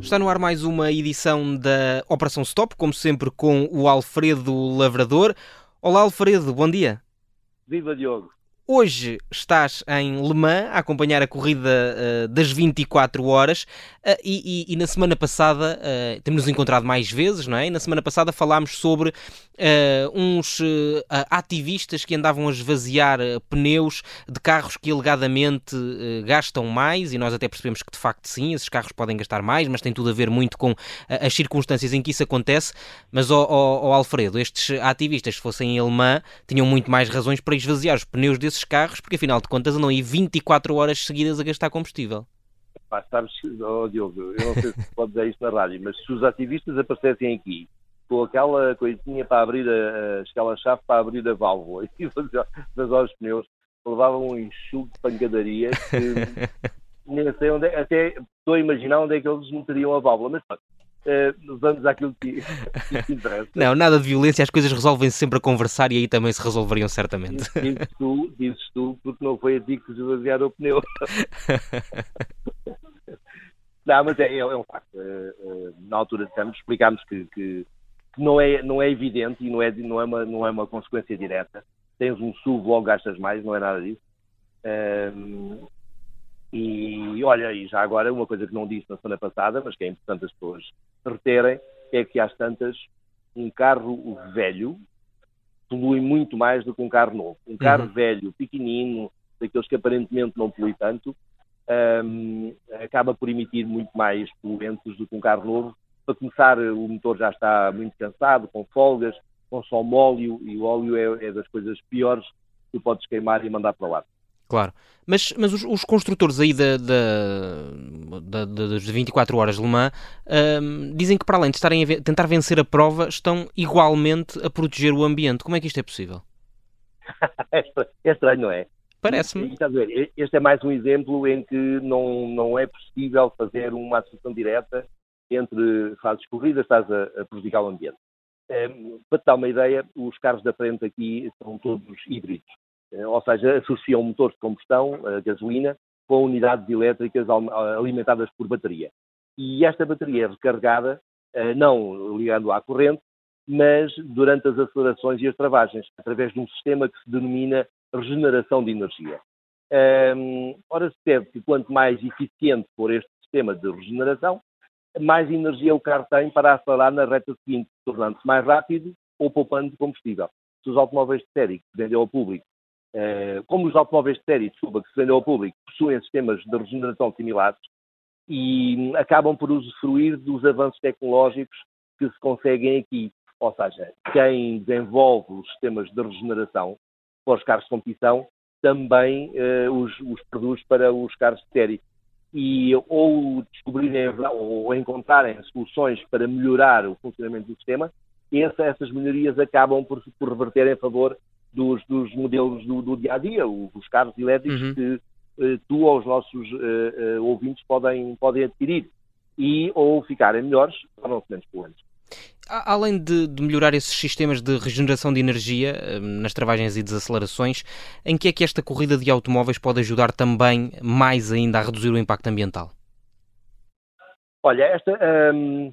Está no ar mais uma edição da Operação Stop, como sempre com o Alfredo Lavrador. Olá Alfredo, bom dia. Viva Diogo! Hoje estás em Le Mans a acompanhar a corrida uh, das 24 horas uh, e, e, e, na semana passada uh, temos nos encontrado mais vezes, não é? E na semana passada falámos sobre uns ativistas que andavam a esvaziar pneus de carros que alegadamente gastam mais e nós até percebemos que de facto sim, esses carros podem gastar mais, mas tem tudo a ver muito com as circunstâncias em que isso acontece. Mas, ó oh, oh, oh, Alfredo, estes ativistas, se fossem em Le Mans, tinham muito mais razões para esvaziar os pneus desses esses carros, porque afinal de contas andam aí 24 horas seguidas a gastar combustível. Pá, sabes, oh, Diogo, eu não sei se pode dizer isto na rádio, mas se os ativistas aparecessem aqui com aquela coisinha para abrir a, chave para abrir a válvula e fazer os pneus, levavam um enxugo de pancadaria que nem sei onde é, até estou a imaginar onde é que eles meteriam a válvula, mas pronto, uh, vamos àquilo que, que interessa. Não, nada de violência, as coisas resolvem-se sempre a conversar e aí também se resolveriam certamente. Dizes tu, dizes tu, porque não foi a ti que esvaziaram o pneu. não, mas é, é, é um facto. Uh, uh, na altura estamos, explicámos que, que, que, não, é, não é evidente e não é, não, é uma, não é uma consequência direta. Tens um SUV, logo gastas mais, não é nada disso. Uh, e olha, e já agora uma coisa que não disse na semana passada, mas que é importante as pessoas reterem, é que às tantas um carro velho polui muito mais do que um carro novo. Um carro uhum. velho, pequenino, daqueles que aparentemente não polui tanto, um, acaba por emitir muito mais poluentes do que um carro novo. Para começar, o motor já está muito cansado, com folgas, consome óleo, e o óleo é, é das coisas piores que podes queimar e mandar para o ar. Claro. Mas, mas os, os construtores aí da, da, da, das 24 horas de Le Mans um, dizem que, para além de estarem a tentar vencer a prova, estão igualmente a proteger o ambiente. Como é que isto é possível? é estranho, não é? Parece-me. Este é mais um exemplo em que não, não é possível fazer uma associação direta entre fazes corridas, estás a, a prejudicar o ambiente. Um, para te dar uma ideia, os carros da frente aqui são todos híbridos. Eh, ou seja, associam motores de combustão, a gasolina, com unidades elétricas alimentadas por bateria. E esta bateria é recarregada, eh, não ligando à corrente, mas durante as acelerações e as travagens, através de um sistema que se denomina regeneração de energia. Ora, se percebe que quanto mais eficiente for este sistema de regeneração, mais energia o carro tem para acelerar na reta seguinte, tornando-se mais rápido ou poupando combustível. Se os automóveis de série que vendem ao público como os automóveis de série, desculpa, que se vendem ao público, possuem sistemas de regeneração similares e acabam por usufruir dos avanços tecnológicos que se conseguem aqui. Ou seja, quem desenvolve os sistemas de regeneração para os carros de competição também uh, os, os, produz para os carros de série. E ou descobrirem ou encontrarem soluções para melhorar o funcionamento do sistema, essa, essas melhorias acabam por, por reverter em favor dos, dos modelos do, do, dia a dia, os carros elétricos uhum. que uh, tu ou os nossos uh, uh, ouvintes podem, podem adquirir e ou ficarem melhores, tornam-se menos poluentes. Além de, de, melhorar esses sistemas de regeneração de energia nas travagens e desacelerações, em que é que esta corrida de automóveis pode ajudar também mais ainda a reduzir o impacto ambiental? Olha, esta, um,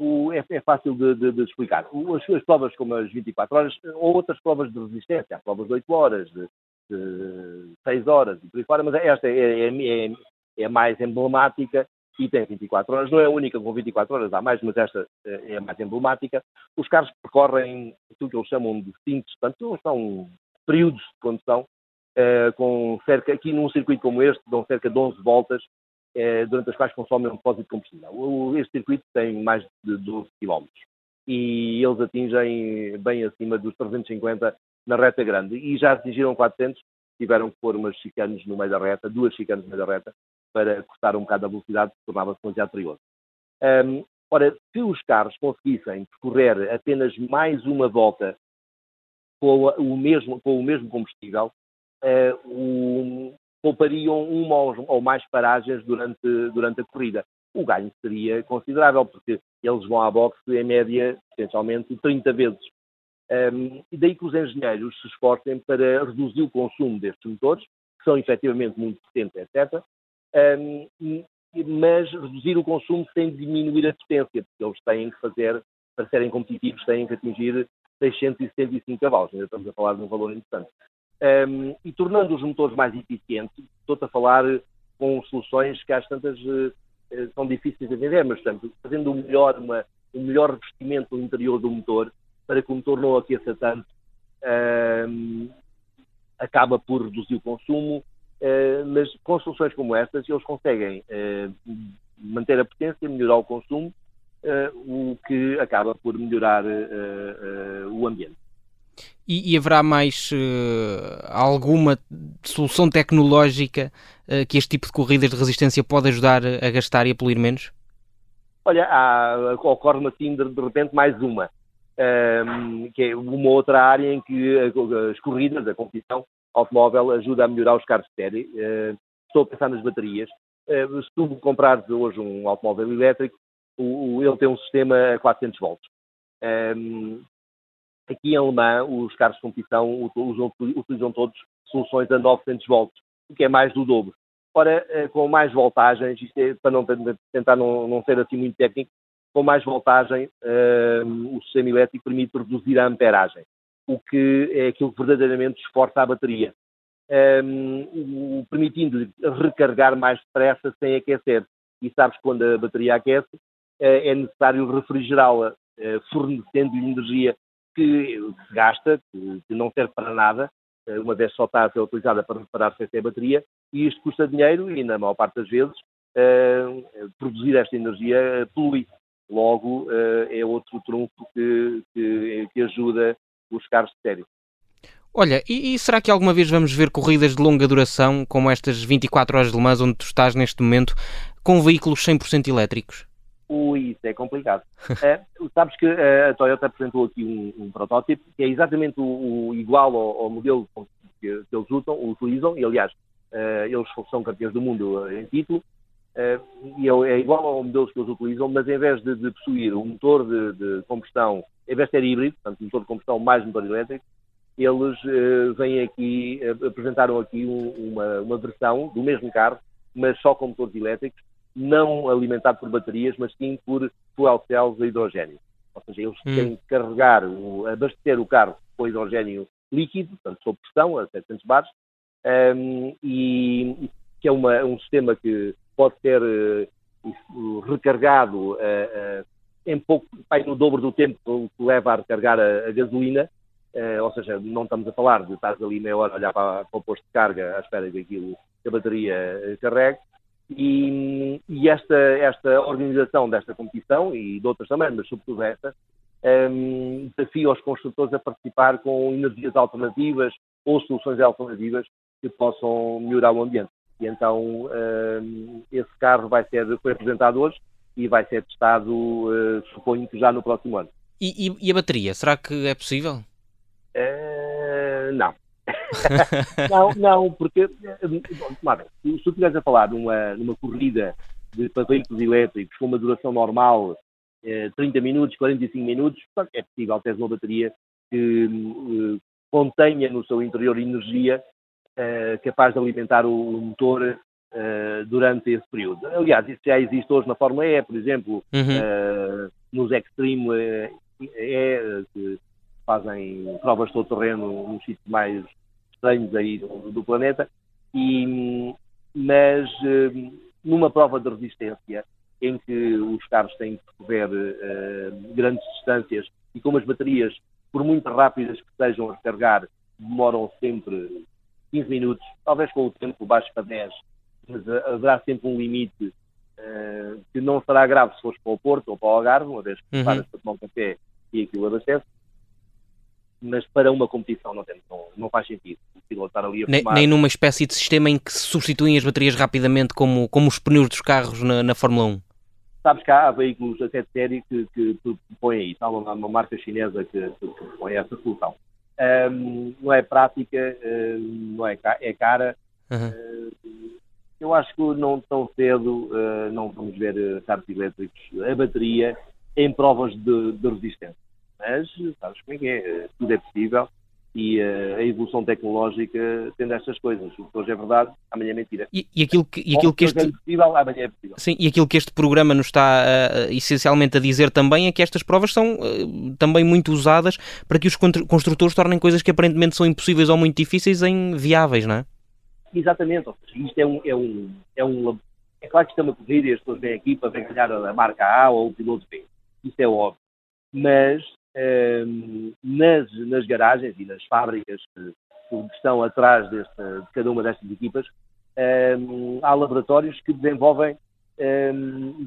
o, é, é, fácil de, de, de explicar. As, as, provas como as 24 horas, ou outras provas de resistência, há provas de 8 horas, de, de 6 horas e por aí fora, mas esta é, é, é, é mais emblemática e tem 24 horas. Não é a única com 24 horas, há mais, mas esta é a mais emblemática. Os carros percorrem aquilo que eles chamam de cintos, portanto, são períodos de condução, uh, com cerca, aqui num circuito como este, dão cerca de 11 voltas, eh, durante as quais consomem um depósito de combustível. Este circuito tem mais de 12 km e eles atingem bem acima dos 350 na reta grande e já atingiram 400, tiveram que pôr umas chicanes no meio da reta, duas chicanes no meio da reta, para cortar um bocado a velocidade, tornava-se demasiado perigoso. Um, ora, se os carros conseguissem percorrer apenas mais uma volta com o mesmo, com o mesmo combustível, uh, o, poupariam uma ou mais paragens durante, durante a corrida. O ganho seria considerável, porque eles vão à boxe em média, essencialmente, 30 vezes. Um, e daí que os engenheiros se esforcem para reduzir o consumo destes motores, que são efetivamente muito potentes, etc., um, mas reduzir o consumo sem diminuir a potência, porque eles têm que fazer, para serem competitivos, têm que atingir 675 cavalos. Ainda estamos a falar de um valor interessante. Um, e tornando os motores mais eficientes, estou a falar com soluções que às tantas uh, são difíceis de vender, mas portanto, fazendo um melhor, uma, um melhor revestimento no interior do motor para que o motor não aqueça tanto, acaba por reduzir o consumo, uh, mas com soluções como estas eles conseguem manter a potência, melhorar o consumo, o que acaba por melhorar o ambiente. E, e, haverá mais uh, alguma solução tecnológica uh, que este tipo de corridas de resistência pode ajudar a gastar e a poluir menos? Olha, ocorre-me assim de, de, repente mais uma, um, que é uma outra área em que as corridas, a competição automóvel ajuda a melhorar os carros de série. Uh, estou a pensar nas baterias. se tu comprares hoje um automóvel elétrico, o, o, ele tem um sistema a 400 volts. Um, Aqui em Alemã, os carros de competição utilizam todos soluções a 900 volts, o que é mais do dobro. Ora, eh, com mais voltagens, é, para não tentar não, não ser assim muito técnico, com mais voltagem, um, o sistema elétrico permite reduzir a amperagem, o que é aquilo que verdadeiramente esforça a bateria, um, permitindo recarregar mais depressa sem aquecer. E sabes que quando a bateria aquece, eh, é necessário refrigerá-la, eh, fornecendo-lhe energia que se gasta, que, que não serve para nada, eh, uma vez só está a ser utilizada para reparar se a bateria, e isto custa dinheiro e, na maior parte das vezes, uh, produzir esta energia polui. Logo, uh, é outro trunfo que, que, que, ajuda os carros de série. Olha, e, e, será que alguma vez vamos ver corridas de longa duração, como estas 24 horas de Le Mans, onde tu estás neste momento, com veículos 100% elétricos? Ui, isso é complicado. é, sabes que eh, a Toyota apresentou aqui um, um protótipo que é exatamente o, o igual ao, ao, modelo que, que eles usam, utilizam, e aliás, uh, eles são campeões do mundo em título, uh, e é, é, igual ao modelo que eles utilizam, mas em vez de, de possuir um motor de, de, combustão, em vez de ser híbrido, portanto, motor de combustão mais motor elétrico, eles uh, vêm aqui, apresentaram aqui um, uma, uma versão do mesmo carro, mas só com motores elétricos, não alimentado por baterias, mas sim por fuel cells a hidrogênio. Ou seja, eles hum. têm que carregar, o, abastecer o carro com hidrogênio líquido, portanto, sob pressão, a 700 bares, um, e que é uma, um sistema que pode ser uh, recargado uh, uh, em pouco, pai, no dobro do tempo que leva a recargar a, a gasolina, ou seja, não estamos a falar de estar ali meia hora a olhar para, para o posto de carga à espera que aquilo, que a bateria carregue, e, e esta, esta organização desta competição, e de outras também, mas sobretudo esta, um, desafia os construtores a participar com energias alternativas ou soluções alternativas que possam melhorar o ambiente. E então um, esse carro vai ser, foi apresentado hoje e vai ser testado, uh, suponho que já no próximo ano. E, e, e a bateria, será que é possível? Uh, não. Não, não, porque, claro, se tu estiveres a falar numa, numa corrida de, para veículos elétricos com uma duração normal, eh, 30 minutos, 45 minutos, é possível ter uma bateria que eh, contenha no seu interior energia eh, capaz de alimentar o, o motor eh, durante esse período. Aliás, isso já existe hoje na Fórmula E, por exemplo, uhum. Eh, nos Extreme E, é, fazem provas de todo terreno nos sítios mais estranhos aí do, do planeta, e, mas eh, numa prova de resistência em que os carros têm que percorrer uh, grandes distâncias e como as baterias, por muito rápidas que sejam a recarregar, demoram sempre 15 minutos, talvez com o tempo baixo para 10, mas haverá sempre um limite uh, que não será grave se fores para o Porto ou para o Algarve, uma vez que uhum. paras para tomar um café e aquilo abastece, mas para uma competição não, tem, não, não faz sentido o piloto estar ali a nem, nem numa espécie de sistema em que se substituem as baterias rapidamente como, como os pneus dos carros na, na Fórmula 1? Sabes que há veículos até de série que, que, que põem isso. Há uma, uma marca chinesa que, que, que põe essa solução. Um, não é prática, um, não é, é cara. Uhum. Uh, eu acho que não tão cedo uh, não vamos ver carros elétricos a bateria em provas de, de resistência Mas, sabes como é que é? Tudo é possível e uh, a evolução tecnológica tendo estas coisas. O que hoje é verdade, amanhã é mentira. E, e aquilo que, e aquilo que este... É possível, amanhã é possível. Sim, e aquilo que este programa nos está uh, essencialmente a dizer também é que estas provas são uh, também muito usadas para que os construtores tornem coisas que aparentemente são impossíveis ou muito difíceis em viáveis, não é? Exatamente, ou seja, isto é um, é um, é um é claro que isto é uma corrida e as pessoas vêm aqui para ganhar a marca A ou o piloto B. Isso é óbvio. Mas nas, nas garagens e nas fábricas que, que estão atrás deste, de cada uma destas equipas, há laboratórios que desenvolvem,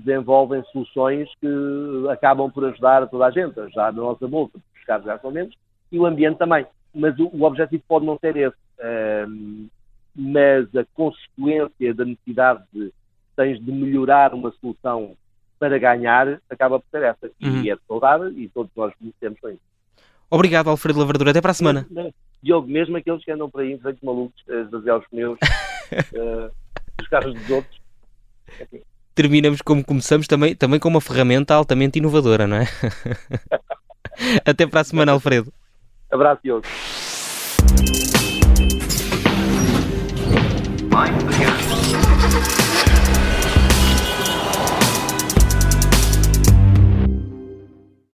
desenvolvem soluções que acabam por ajudar toda a gente, já na nossa bolsa, os carros gastam menos, e o ambiente também. Mas o, o objetivo pode não ser esse. mas a consequência da necessidade de tens de melhorar uma solução para ganhar, acaba por ser essa. E uhum. é de saudade e todos nós conhecemos isso. Obrigado, Alfredo Lavrador. Até para a semana. Diogo, mesmo aqueles que andam por aí, feitos malucos, a esvaziar os pneus, uh, os carros dos outros. Enfim. Terminamos como começamos, também, também com uma ferramenta altamente inovadora, não é? Até para a semana, Alfredo. Abraço, Diogo. Mind